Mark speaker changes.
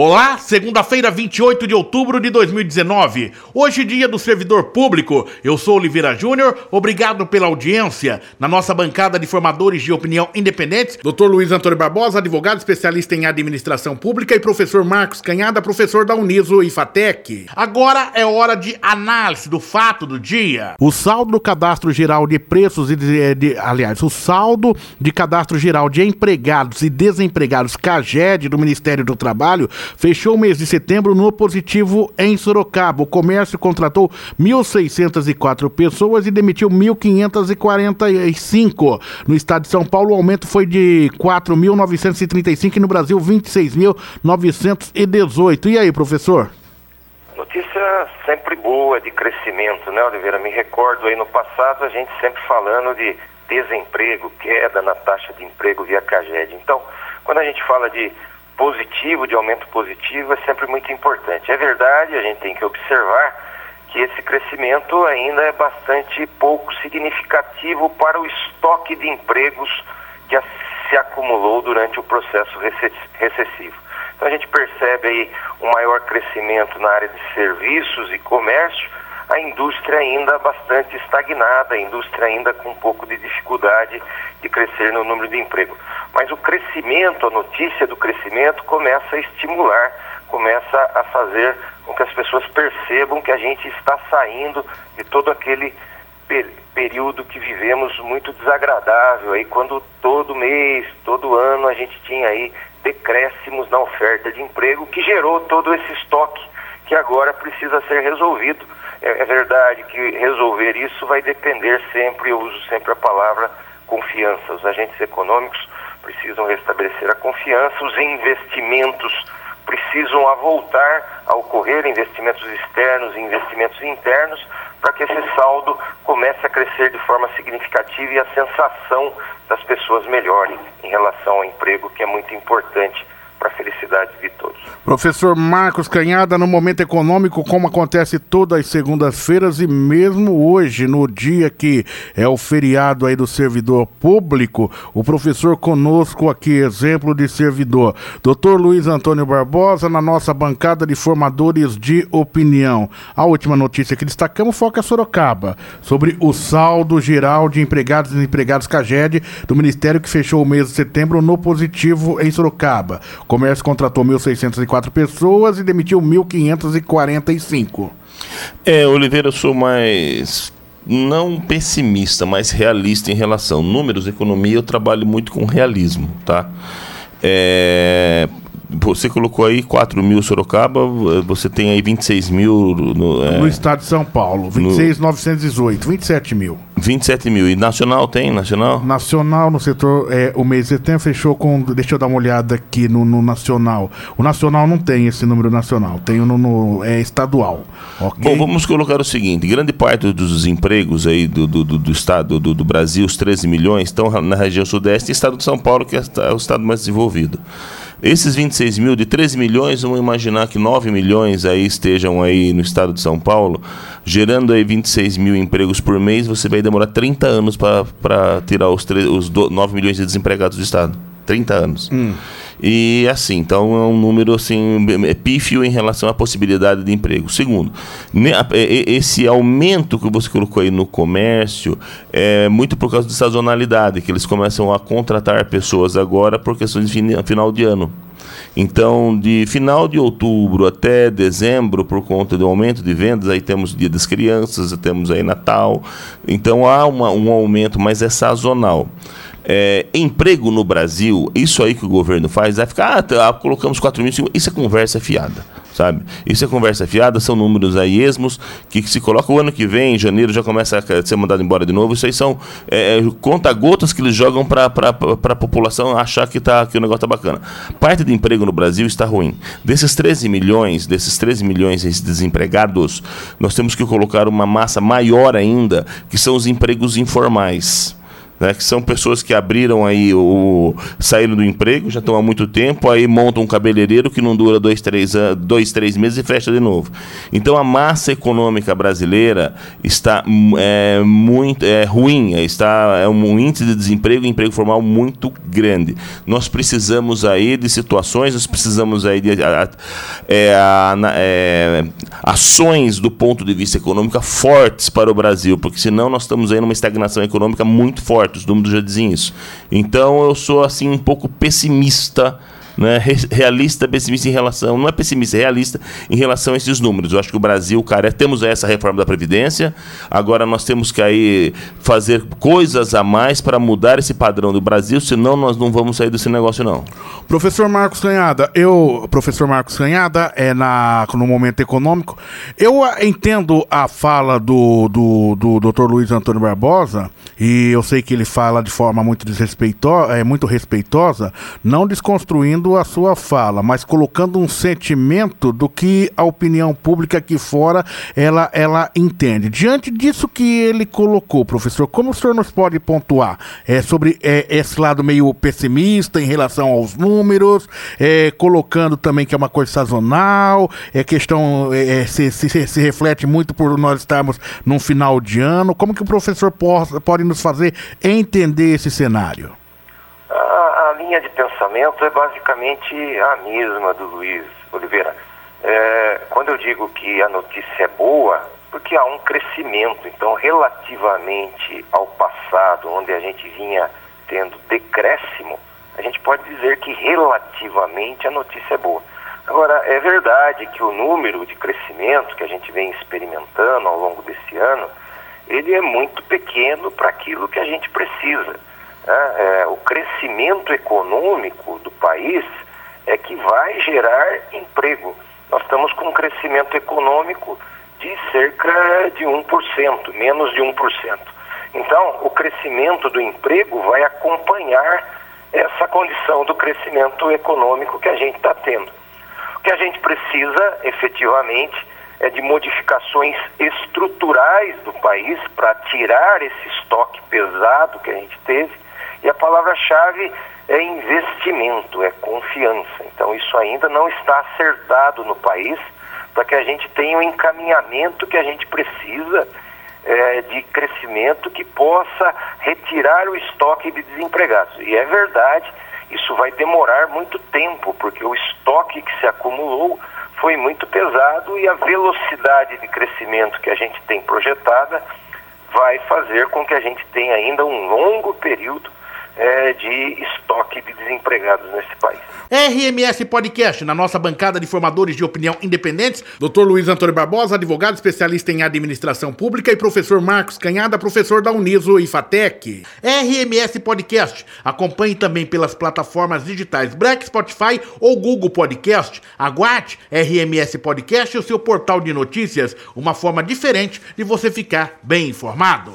Speaker 1: Olá, segunda-feira, 28 de outubro de 2019. Hoje, dia do servidor público. Eu sou Oliveira Júnior. Obrigado pela audiência. Na nossa bancada de formadores de opinião independentes, Dr. Luiz Antônio Barbosa, advogado especialista em administração pública, e professor Marcos Canhada, professor da Uniso e Fatec. Agora é hora de análise do fato do dia. O saldo do cadastro geral de preços e de, de aliás, o saldo de cadastro geral de empregados e desempregados CAGED do Ministério do Trabalho fechou o mês de setembro no positivo em Sorocaba. O comércio contratou 1.604 pessoas e demitiu 1.545. No estado de São Paulo, o aumento foi de 4.935 e no Brasil 26.918. E aí, professor?
Speaker 2: Notícia sempre boa de crescimento, né, Oliveira? Me recordo aí no passado a gente sempre falando de desemprego, queda na taxa de emprego via CAGED. Então, quando a gente fala de positivo, de aumento positivo, é sempre muito importante. É verdade, a gente tem que observar que esse crescimento ainda é bastante pouco significativo para o estoque de empregos que se acumulou durante o processo recessivo. Então a gente percebe aí um maior crescimento na área de serviços e comércio, a indústria ainda bastante estagnada, a indústria ainda com um pouco de dificuldade de crescer no número de emprego. Mas o crescimento, a notícia do crescimento começa a estimular, começa a fazer com que as pessoas percebam que a gente está saindo de todo aquele período que vivemos muito desagradável aí quando todo mês, todo ano a gente tinha aí decréscimos na oferta de emprego que gerou todo esse estoque que agora precisa ser resolvido é, é verdade que resolver isso vai depender sempre, eu uso sempre a palavra confiança. Os agentes econômicos precisam restabelecer a confiança, os investimentos precisam voltar a ocorrer, investimentos externos e investimentos internos, para que esse saldo comece a crescer de forma significativa e a sensação das pessoas melhore em relação ao emprego, que é muito importante para a felicidade de todos.
Speaker 1: Professor Marcos Canhada, no momento econômico, como acontece todas as segundas-feiras e mesmo hoje, no dia que é o feriado aí do servidor público, o professor conosco aqui, exemplo de servidor. Doutor Luiz Antônio Barbosa, na nossa bancada de formadores de opinião. A última notícia que destacamos foca Sorocaba, sobre o saldo geral de empregados e empregados CAGED do Ministério que fechou o mês de setembro no positivo em Sorocaba. Comércio contratou 1.604 pessoas e demitiu 1.545.
Speaker 3: É, Oliveira, eu sou mais não pessimista, mas realista em relação. Números, economia, eu trabalho muito com realismo, tá? É, você colocou aí 4 mil Sorocaba, você tem aí 26 mil
Speaker 1: no, é, no estado de São Paulo, 26,918, 27 mil.
Speaker 3: 27 mil. E nacional tem? Nacional?
Speaker 1: Nacional no setor, é, o mês de setembro fechou com. Deixa eu dar uma olhada aqui no, no nacional. O nacional não tem esse número nacional, tem no, no é estadual.
Speaker 3: Okay? Bom, vamos colocar o seguinte: grande parte dos empregos aí do, do, do, do estado do, do, Brasil, os 13 milhões, estão na região sudeste e estado de São Paulo, que é o estado mais desenvolvido. Esses 26 mil, de 13 milhões, vamos imaginar que 9 milhões aí estejam aí no estado de São Paulo, gerando aí 26 mil empregos por mês, você vai demorar 30 anos para tirar os, os 9 milhões de desempregados do estado. 30 anos. Hum. E assim, então é um número assim, é pífio em relação à possibilidade de emprego. Segundo, esse aumento que você colocou aí no comércio é muito por causa de sazonalidade, que eles começam a contratar pessoas agora por questões de final de ano. Então, de final de outubro até dezembro, por conta do aumento de vendas, aí temos Dia das Crianças, temos aí Natal. Então, há uma, um aumento, mas é sazonal. É, emprego no Brasil, isso aí que o governo faz, vai ficar, ah, tá, colocamos 4 mil, isso é conversa fiada, sabe? Isso é conversa fiada, são números aí esmos que, que se coloca o ano que vem, em janeiro, já começa a ser mandado embora de novo. Isso aí são é, é conta-gotas que eles jogam para a população achar que, tá, que o negócio tá bacana. Parte do emprego no Brasil está ruim. Desses 13 milhões, desses 13 milhões de desempregados, nós temos que colocar uma massa maior ainda, que são os empregos informais né, que são pessoas que abriram aí o saíram do emprego, já estão há muito tempo, aí montam um cabeleireiro que não dura dois, três, dois, três meses e fecha de novo. Então a massa econômica brasileira está é, muito é, ruim, está é um índice de desemprego emprego formal muito grande. Nós precisamos aí de situações, nós precisamos aí de a, é, a, é, ações do ponto de vista econômico fortes para o Brasil, porque senão nós estamos aí numa estagnação econômica muito forte, os números já dizem isso. Então eu sou assim um pouco pessimista né, realista, pessimista em relação, não é pessimista, é realista em relação a esses números. Eu acho que o Brasil, cara, temos essa reforma da Previdência, agora nós temos que aí fazer coisas a mais para mudar esse padrão do Brasil, senão nós não vamos sair desse negócio, não.
Speaker 1: Professor Marcos Canhada, eu, professor Marcos Canhada, é na, no momento econômico, eu entendo a fala do, do, do Dr. Luiz Antônio Barbosa, e eu sei que ele fala de forma muito desrespeitosa, é muito respeitosa, não desconstruindo a sua fala, mas colocando um sentimento do que a opinião pública aqui fora ela, ela entende. Diante disso que ele colocou, professor, como o senhor nos pode pontuar é, sobre é, esse lado meio pessimista em relação aos números, é, colocando também que é uma coisa sazonal, é questão é, é se, se, se reflete muito por nós estarmos num final de ano. Como que o professor pode, pode nos fazer entender esse cenário?
Speaker 2: linha de é basicamente a mesma do Luiz Oliveira. É, quando eu digo que a notícia é boa, porque há um crescimento, então relativamente ao passado, onde a gente vinha tendo decréscimo, a gente pode dizer que relativamente a notícia é boa. Agora, é verdade que o número de crescimento que a gente vem experimentando ao longo desse ano, ele é muito pequeno para aquilo que a gente precisa. Né? É, o crescimento econômico do país é que vai gerar emprego. Nós estamos com um crescimento econômico de cerca de 1%, menos de 1%. Então, o crescimento do emprego vai acompanhar essa condição do crescimento econômico que a gente está tendo. O que a gente precisa, efetivamente, é de modificações estruturais do país para tirar esse estoque pesado que a gente teve e a palavra-chave é investimento, é confiança. Então, isso ainda não está acertado no país para que a gente tenha o encaminhamento que a gente precisa é, de crescimento que possa retirar o estoque de desempregados. E é verdade, isso vai demorar muito tempo, porque o estoque que se acumulou foi muito pesado e a velocidade de crescimento que a gente tem projetada vai fazer com que a gente tenha ainda um longo período é, de estoque de desempregados nesse país.
Speaker 1: RMS Podcast, na nossa bancada de formadores de opinião independentes, Dr. Luiz Antônio Barbosa, advogado especialista em administração pública, e professor Marcos Canhada, professor da Uniso e Fatec. RMS Podcast, acompanhe também pelas plataformas digitais Black Spotify ou Google Podcast. Aguarde RMS Podcast, o seu portal de notícias, uma forma diferente de você ficar bem informado.